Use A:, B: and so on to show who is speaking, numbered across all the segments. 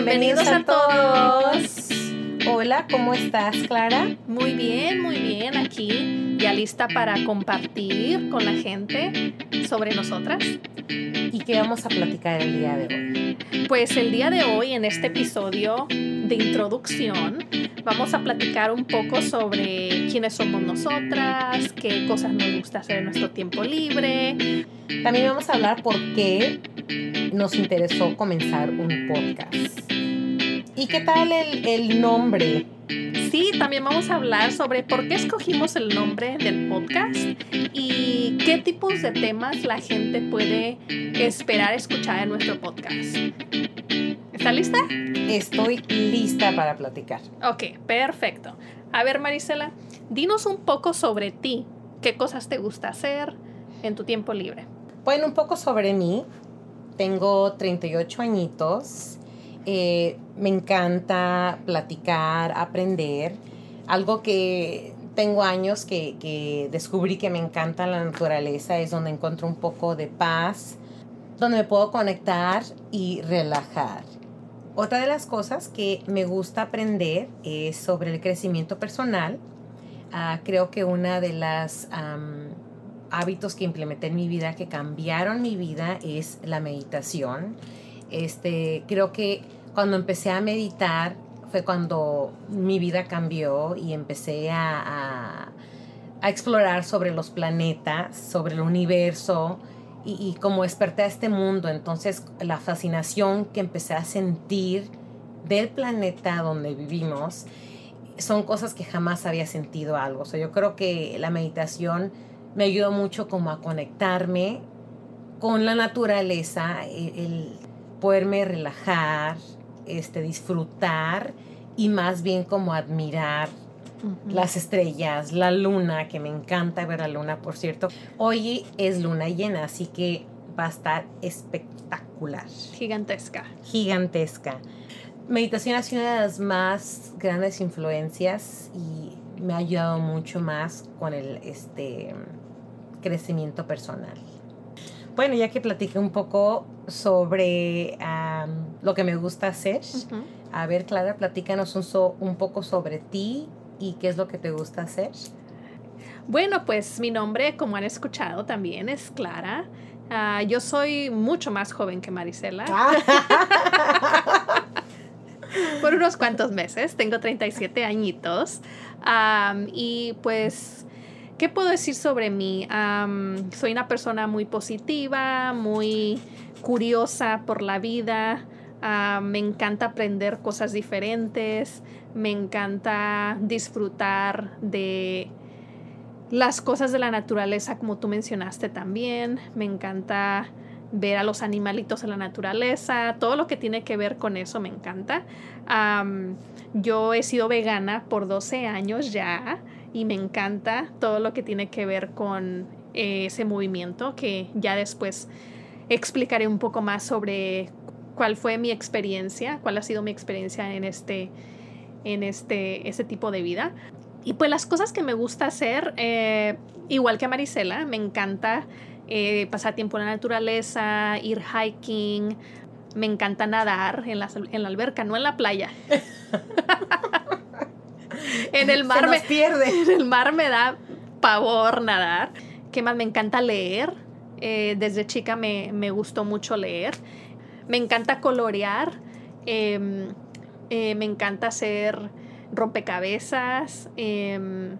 A: Bienvenidos, a, todos. Hola, ¿cómo estás, Clara?
B: Muy bien, muy bien. Aquí ya lista para compartir con la gente sobre nosotras.
A: ¿Y qué vamos a platicar el día de hoy?
B: Pues el día de hoy, en este episodio de introducción, vamos a platicar un poco sobre quiénes somos nosotras, qué cosas nos gusta hacer en nuestro tiempo libre.
A: También vamos a hablar por qué nos interesó comenzar un podcast. ¿Y qué tal el, el nombre?
B: Sí, también vamos a hablar sobre por qué escogimos el nombre del podcast y qué tipos de temas la gente puede esperar escuchar en nuestro podcast. ¿Está lista?
A: Estoy lista para platicar.
B: Ok, perfecto. A ver, Marisela, dinos un poco sobre ti. ¿Qué cosas te gusta hacer en tu tiempo libre?
A: Bueno, un poco sobre mí. Tengo 38 añitos. Eh, me encanta platicar, aprender. Algo que tengo años que, que, descubrí que me encanta la naturaleza es donde encuentro un poco de paz, donde me puedo conectar y relajar. Otra de las cosas que me gusta aprender es sobre el crecimiento personal. Uh, creo que una de las hábitos que implementé en mi vida que cambiaron mi vida es la meditación. Este, creo que cuando empecé a meditar fue cuando mi vida cambió y empecé a, explorar sobre los planetas, sobre el universo y, y como desperté a este mundo. Entonces la fascinación que empecé a sentir del planeta donde vivimos son cosas que jamás había sentido algo. O sea, yo creo que la meditación me ayudó mucho como a conectarme con la naturaleza, el, el poderme relajar, este, disfrutar y más bien como admirar las estrellas, la luna, que me encanta ver la luna, por cierto. Hoy es luna llena, así que va a estar espectacular.
B: Gigantesca.
A: Gigantesca. Meditación ha sido una de las más grandes influencias y me ha ayudado mucho más con el este, crecimiento personal. Bueno, ya que platiqué un poco sobre lo que me gusta hacer, a ver, Clara, platícanos un, un poco sobre ti y qué es lo que te gusta hacer.
B: Bueno, pues mi nombre, como han escuchado, también es Clara. Uh, yo soy mucho más joven que Marisela. Ah. Por unos cuantos meses. Tengo 37 añitos. Um, y pues ¿Qué puedo decir sobre mí? soy una persona muy positiva, muy curiosa por la vida. Me encanta aprender cosas diferentes. Me encanta disfrutar de las cosas de la naturaleza, como tú mencionaste también. Me encanta ver a los animalitos en la naturaleza. Todo lo que tiene que ver con eso me encanta. yo he sido vegana por 12 años ya y me encanta todo lo que tiene que ver con ese movimiento que ya después explicaré un poco más sobre cuál fue mi experiencia, cuál ha sido mi experiencia en este, en este, este tipo de vida. Y pues las cosas que me gusta hacer, eh, igual que a Marisela, me encanta eh, pasar tiempo en la naturaleza, ir hiking, me encanta nadar en la, en la alberca, no en la playa. en el mar
A: me pierde.
B: En el mar me da pavor nadar. ¿Qué más? Me encanta leer. Eh, desde chica me, me, gustó mucho leer. Me encanta colorear. Em, eh, me encanta hacer rompecabezas. Em,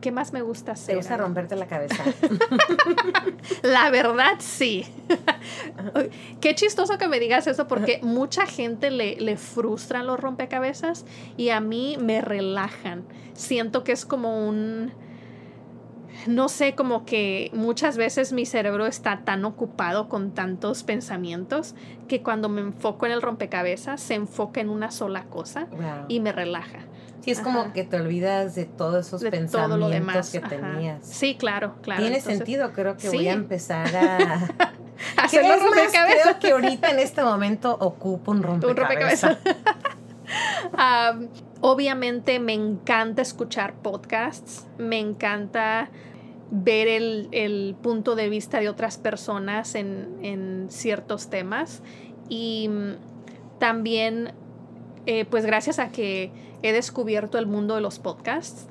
B: ¿Qué más me gusta hacer?
A: ¿Te gusta romperte la cabeza?
B: la verdad, sí. Qué chistoso que me digas eso porque mucha gente le, le frustran los rompecabezas y a mí me relajan. Siento que es como un... No sé, como que muchas veces mi cerebro está tan ocupado con tantos pensamientos que cuando me enfoco en el rompecabezas se enfoca en una sola cosa y me relaja.
A: Sí, es como que te olvidas de todos esos pensamientos que tenías.
B: Sí, claro, claro.
A: Tiene sentido, creo que voy a empezar a... Hacer los rompecabezas. Creo que ahorita en este momento ocupo un rompecabezas.
B: obviamente me encanta escuchar podcasts, me encanta ver el, el, punto de vista de otras personas en, en ciertos temas. Y también, eh, pues gracias a que he descubierto el mundo de los podcasts,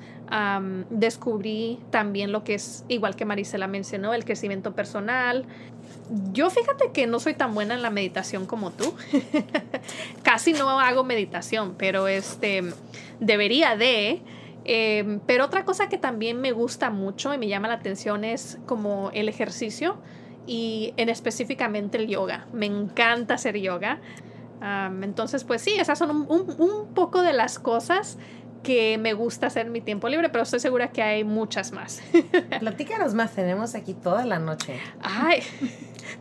B: descubrí también lo que es, igual que Marisela mencionó, el crecimiento personal. Yo fíjate que no soy tan buena en la meditación como tú. Casi no hago meditación, pero este debería de. Em, pero otra cosa que también me gusta mucho y me llama la atención es como el ejercicio y en específicamente el yoga. Me encanta hacer yoga. entonces, pues sí, esas son un, un, poco de las cosas que me gusta hacer en mi tiempo libre, pero estoy segura que hay muchas más.
A: Platícanos más, tenemos aquí toda la noche.
B: Ay,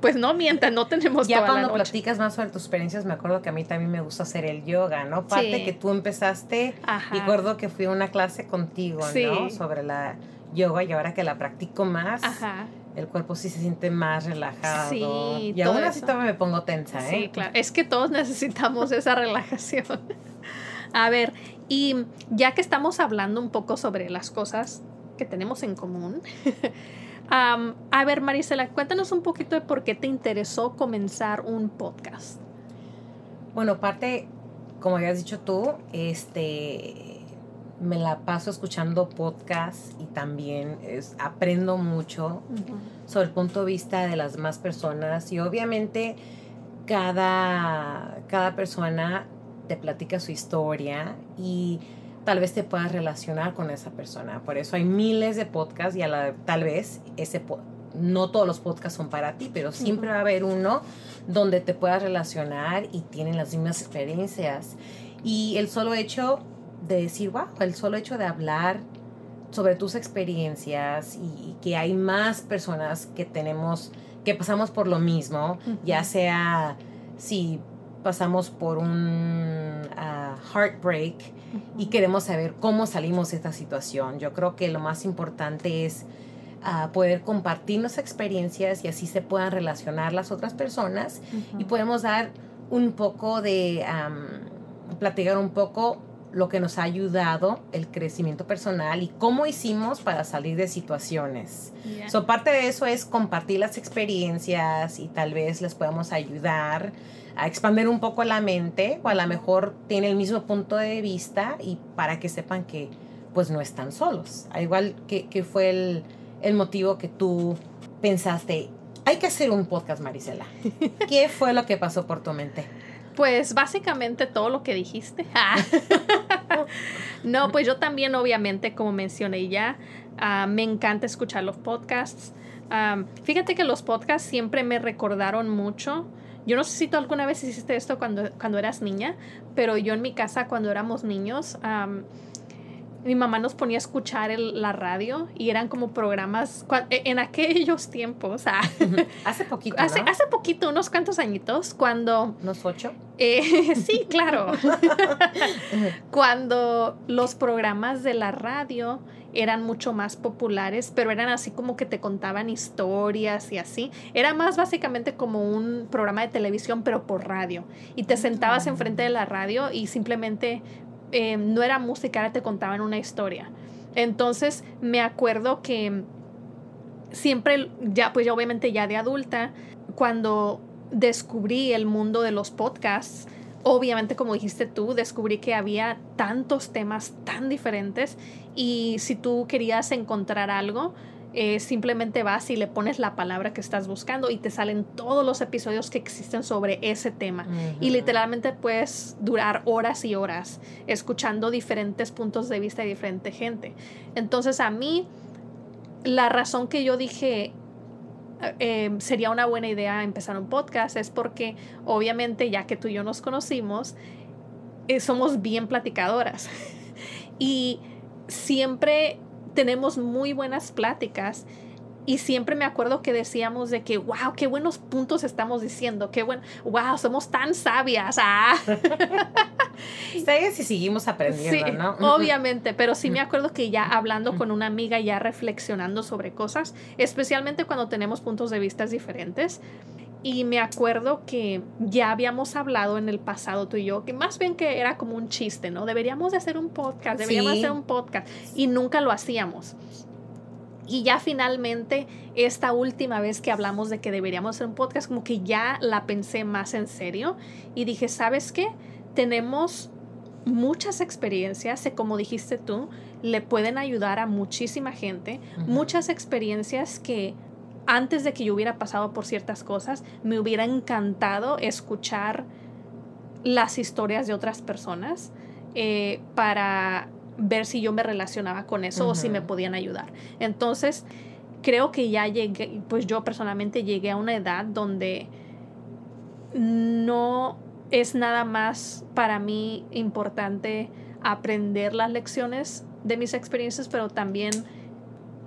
B: pues no mientas, no tenemos
A: ya cuando platicas más sobre tus experiencias, me acuerdo que a mí también me gusta hacer el yoga, ¿no? Parte que tú empezaste, y recuerdo que fui a una clase contigo, ¿no? Sobre la yoga y ahora que la practico más. el cuerpo sí se siente más relajado. Sí, y aún así todavía me pongo tensa, ¿eh?
B: Sí, claro. Es que todos necesitamos esa relajación. A ver, y ya que estamos hablando un poco sobre las cosas que tenemos en común, a ver, Marisela, cuéntanos un poquito de por qué te interesó comenzar un podcast.
A: Bueno, parte, como habías dicho tú, este, me la paso escuchando podcasts y también aprendo mucho sobre el punto de vista de las más personas y obviamente cada, cada persona te platica su historia y tal vez te puedas relacionar con esa persona. Por eso hay miles de podcasts y a la, tal vez ese no todos los podcasts son para ti, pero siempre va a haber uno donde te puedas relacionar y tienen las mismas experiencias. Y el solo hecho de decir, wow, el solo hecho de hablar sobre tus experiencias y, que hay más personas que tenemos, que pasamos por lo mismo, ya sea si pasamos por un ah, heartbreak y queremos saber cómo salimos de esta situación. Yo creo que lo más importante es ah, poder compartir nuestras experiencias y así se puedan relacionar las otras personas y podemos dar un poco de, platicar un poco lo que nos ha ayudado el crecimiento personal y cómo hicimos para salir de situaciones. So, parte de eso es compartir las experiencias y tal vez les podamos ayudar a expandir un poco la mente o a lo mejor tiene el mismo punto de vista y para que sepan que pues no están solos. Al igual que, que fue el, el, motivo que tú pensaste, hay que hacer un podcast, Marisela. ¿Qué fue lo que pasó por tu mente?
B: Pues básicamente todo lo que dijiste. no, pues yo también obviamente, como mencioné ya, ah, me encanta escuchar los podcasts. Ah, fíjate que los podcasts siempre me recordaron mucho yo no sé si tú alguna vez hiciste esto cuando, cuando eras niña, pero yo en mi casa cuando éramos niños, mi mamá nos ponía a escuchar la radio y eran como programas e, en aquellos tiempos. Ah,
A: hace poquito.
B: Hace, hace poquito, unos cuantos añitos, cuando.
A: ¿Unos ocho?
B: Eh, sí, claro. cuando los programas de la radio eran mucho más populares, pero eran así como que te contaban historias y así. Era más básicamente como un programa de televisión, pero por radio. Y te sentabas enfrente de la radio y simplemente eh, no era música, era te contaban una historia. Entonces me acuerdo que siempre, ya pues ya obviamente ya de adulta, cuando descubrí el mundo de los podcasts, obviamente como dijiste tú, descubrí que había tantos temas tan diferentes y si tú querías encontrar algo, eh, simplemente vas y le pones la palabra que estás buscando y te salen todos los episodios que existen sobre ese tema. Y literalmente puedes durar horas y horas escuchando diferentes puntos de vista de diferente gente. Entonces a mí, la razón que yo dije, eh, sería una buena idea empezar un podcast es porque obviamente ya que tú y yo nos conocimos, eh, somos bien platicadoras y siempre tenemos muy buenas pláticas y siempre me acuerdo que decíamos de que, wow, qué buenos puntos estamos diciendo, qué buen, wow, somos tan sabias. Ah.
A: y seguimos aprendiendo, ¿no?
B: Obviamente, pero sí me acuerdo que ya hablando con una amiga, ya reflexionando sobre cosas, especialmente cuando tenemos puntos de vista diferentes. Y me acuerdo que ya habíamos hablado en el pasado tú y yo, que más bien que era como un chiste, ¿no? Deberíamos de hacer un podcast, deberíamos hacer un podcast. Y nunca lo hacíamos. y ya finalmente, esta última vez que hablamos de que deberíamos hacer un podcast, como que ya la pensé más en serio y dije, ¿sabes qué? Tenemos muchas experiencias, como dijiste tú, le pueden ayudar a muchísima gente, muchas experiencias que antes de que yo hubiera pasado por ciertas cosas, me hubiera encantado escuchar las historias de otras personas eh, para ver si yo me relacionaba con eso o si me podían ayudar. Entonces, creo que ya llegué, pues yo personalmente llegué a una edad donde no es nada más para mí importante aprender las lecciones de mis experiencias, pero también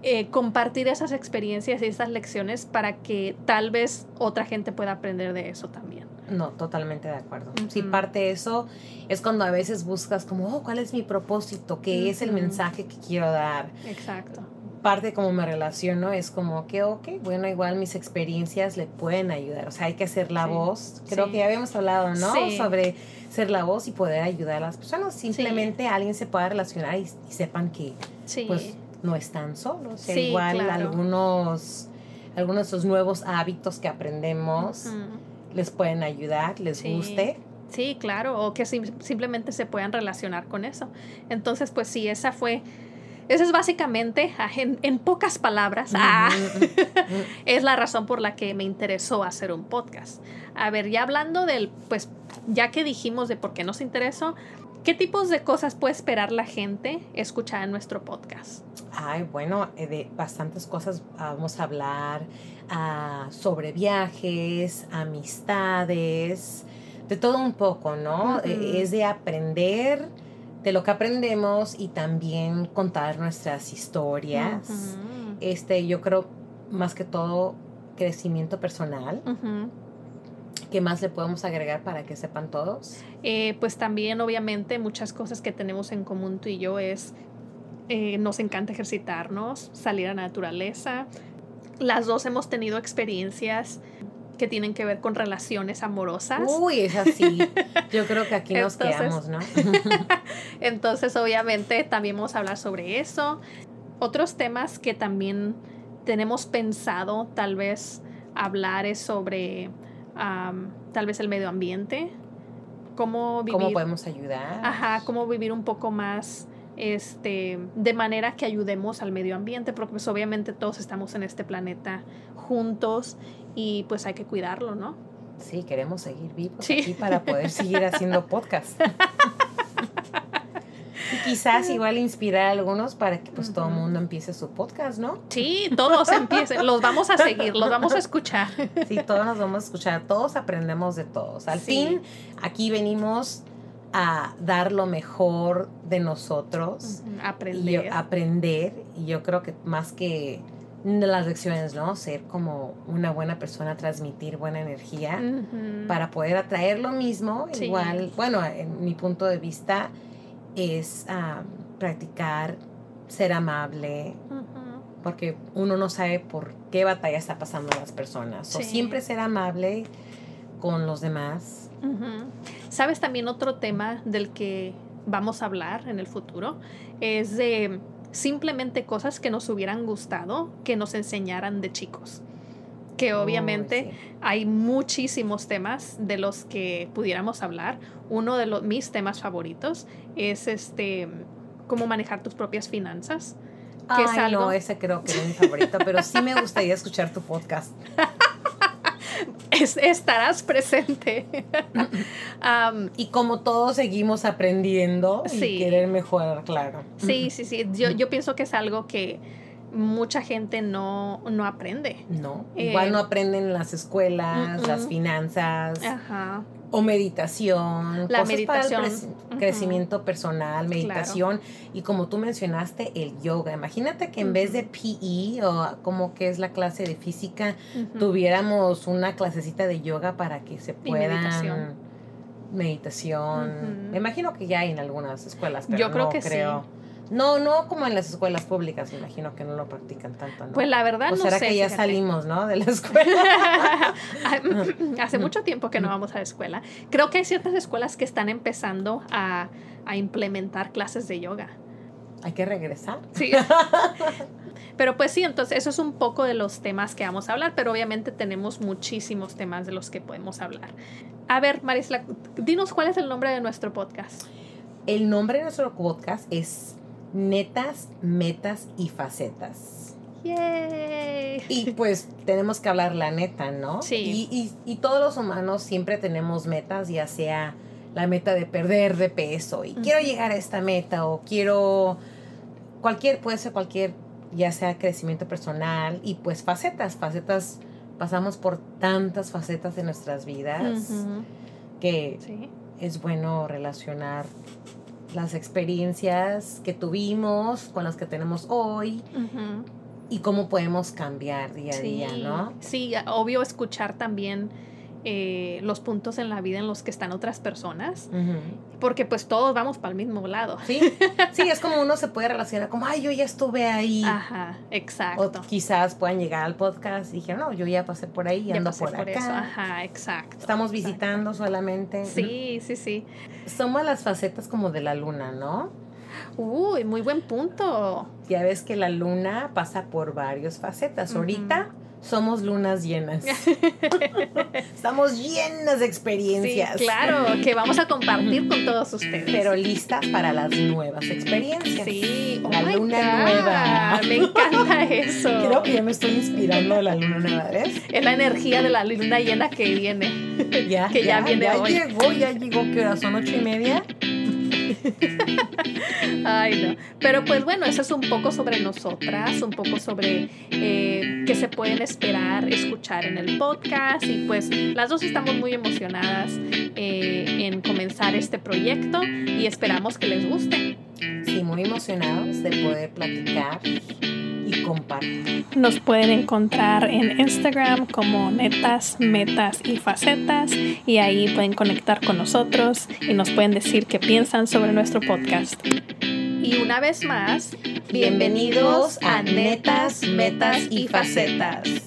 B: eh, compartir esas experiencias y esas lecciones para que tal vez otra gente pueda aprender de eso también.
A: No, totalmente de acuerdo. Si parte de eso es cuando a veces buscas como, oh, ¿cuál es mi propósito? ¿Qué es el mensaje que quiero dar?
B: Exacto.
A: Parte de cómo me relaciono es como que, ok, bueno, igual mis experiencias le pueden ayudar. O sea, hay que ser la voz. Creo que ya habíamos hablado, ¿no? Sobre ser la voz y poder ayudar a las personas. Simplemente alguien se pueda relacionar y, sepan que, pues, no están solos. igual algunos, algunos de esos nuevos hábitos que aprendemos les pueden ayudar, les guste.
B: Sí, claro, o que simplemente se puedan relacionar con eso. Entonces, pues sí, esa fue, esa es básicamente, ah, en, pocas palabras, ah, es la razón por la que me interesó hacer un podcast. A ver, ya hablando del, pues, ya que dijimos de por qué nos interesó, ¿qué tipos de cosas puede esperar la gente escuchar en nuestro podcast?
A: Ay, bueno, eh, de bastantes cosas vamos a hablar sobre viajes, amistades, de todo un poco, ¿no? E, es de aprender de lo que aprendemos y también contar nuestras historias. Este, yo creo más que todo crecimiento personal. ¿Qué más le podemos agregar para que sepan todos?
B: Eh, pues también, obviamente, muchas cosas que tenemos en común tú y yo es, eh, nos encanta ejercitarnos, salir a la naturaleza, las dos hemos tenido experiencias que tienen que ver con relaciones amorosas.
A: Uy, es así. Yo creo que aquí nos quedamos, ¿no?
B: entonces, obviamente, también vamos a hablar sobre eso. Otros temas que también tenemos pensado tal vez hablar es sobre tal vez el medio ambiente. Cómo vivir.
A: ¿Cómo podemos ayudar?
B: Ajá, cómo vivir un poco más este, de manera que ayudemos al medio ambiente, porque pues obviamente todos estamos en este planeta juntos y pues hay que cuidarlo, ¿no?
A: Sí, queremos seguir vivos aquí para poder seguir haciendo podcast. y quizás igual inspirar a algunos para que pues todo el mundo empiece su podcast, ¿no?
B: Sí, todos empiecen, los vamos a seguir, los vamos a escuchar.
A: Sí, todos nos vamos a escuchar, todos aprendemos de todos. Al fin, aquí venimos a dar lo mejor de nosotros.
B: Aprender.
A: Y aprender. Y yo creo que más que las lecciones, ¿no? Ser como una buena persona, transmitir buena energía para poder atraer lo mismo. Igual, bueno, en mi punto de vista es practicar ser amable. Porque uno no sabe por qué batalla está pasando las personas. O siempre ser amable con los demás
B: ¿Sabes también otro tema del que vamos a hablar en el futuro? Es de simplemente cosas que nos hubieran gustado que nos enseñaran de chicos. Que obviamente hay muchísimos temas de los que pudiéramos hablar. Uno de los, mis temas favoritos es este cómo manejar tus propias finanzas.
A: Que es algo... no, ese creo que es mi favorito, pero sí me gustaría escuchar tu podcast.
B: estarás presente.
A: y como todos seguimos aprendiendo y querer mejorar, claro.
B: Sí, sí, sí. Yo, yo pienso que es algo que mucha gente no, no aprende.
A: No, igual eh, no aprenden en las escuelas, las finanzas. O meditación. La meditación. Para el crecimiento personal, meditación. Y como tú mencionaste, el yoga. Imagínate que en vez de PE o como que es la clase de física, tuviéramos una clasecita de yoga para que se puedan... meditación. Me imagino que ya hay en algunas escuelas, pero Yo creo que creo. Sí no, no como en las escuelas públicas, me imagino que no lo practican tanto, ¿no?
B: Pues la verdad
A: no será que ya salimos, ¿no? De la escuela.
B: Hace mucho tiempo que no vamos a la escuela. Creo que hay ciertas escuelas que están empezando a, implementar clases de yoga.
A: Hay que regresar.
B: Sí. Pero pues sí, entonces eso es un poco de los temas que vamos a hablar, pero obviamente tenemos muchísimos temas de los que podemos hablar. A ver, Marisla, dinos cuál es el nombre de nuestro podcast.
A: El nombre de nuestro podcast es Netas, Metas y Facetas.
B: ¡Yay!
A: Y pues tenemos que hablar la neta, ¿no?
B: Sí.
A: Y, y, y todos los humanos siempre tenemos metas, ya sea la meta de perder de peso y quiero llegar a esta meta o quiero cualquier, puede ser cualquier, ya sea crecimiento personal y pues facetas, facetas, pasamos por tantas facetas de nuestras vidas que
B: Sí.
A: es bueno relacionar las experiencias que tuvimos con las que tenemos hoy y cómo podemos cambiar día a
B: Sí.
A: día, ¿no?
B: Sí, obvio escuchar también eh, los puntos en la vida en los que están otras personas, porque pues todos vamos para el mismo lado.
A: Sí, sí, es como uno se puede relacionar como, ay, yo ya estuve ahí.
B: Ajá,
A: O
B: exacto.
A: quizás puedan llegar al podcast y dijeron, no, yo ya pasé por ahí y
B: Ya
A: ando
B: pasé
A: por,
B: por
A: acá.
B: eso. Ajá, exacto.
A: Estamos
B: exacto.
A: visitando solamente.
B: Sí, sí, sí.
A: Somos las facetas como de la luna, ¿no?
B: Uy, muy buen punto.
A: Ya ves que la luna pasa por varias facetas. Ahorita somos lunas llenas. Estamos llenas de
B: Sí,
A: experiencias.
B: claro, que vamos a compartir con todos ustedes.
A: Pero listas para las nuevas experiencias.
B: sí, oh
A: La luna nueva.
B: Me encanta eso.
A: Creo que ya me estoy inspirando de la luna nueva, ¿ves?
B: Es la energía de la luna llena que viene.
A: Ya,
B: Que ya viene
A: ya
B: hoy.
A: llegó, ya llegó, ¿qué hora? ¿Son ocho y media?
B: Ay, no. Pero pues bueno, eso es un poco sobre nosotras, un poco sobre eh, qué se pueden esperar escuchar en el podcast. Y pues las dos estamos muy emocionadas eh, en comenzar este proyecto y esperamos que les guste.
A: Sí, muy emocionados de poder platicar
B: Nos pueden encontrar en Instagram como netas, metas y facetas y ahí pueden conectar con nosotros y nos pueden decir qué piensan sobre nuestro podcast. Y una vez más,
A: Bienvenidos a Netas, Metas y Facetas.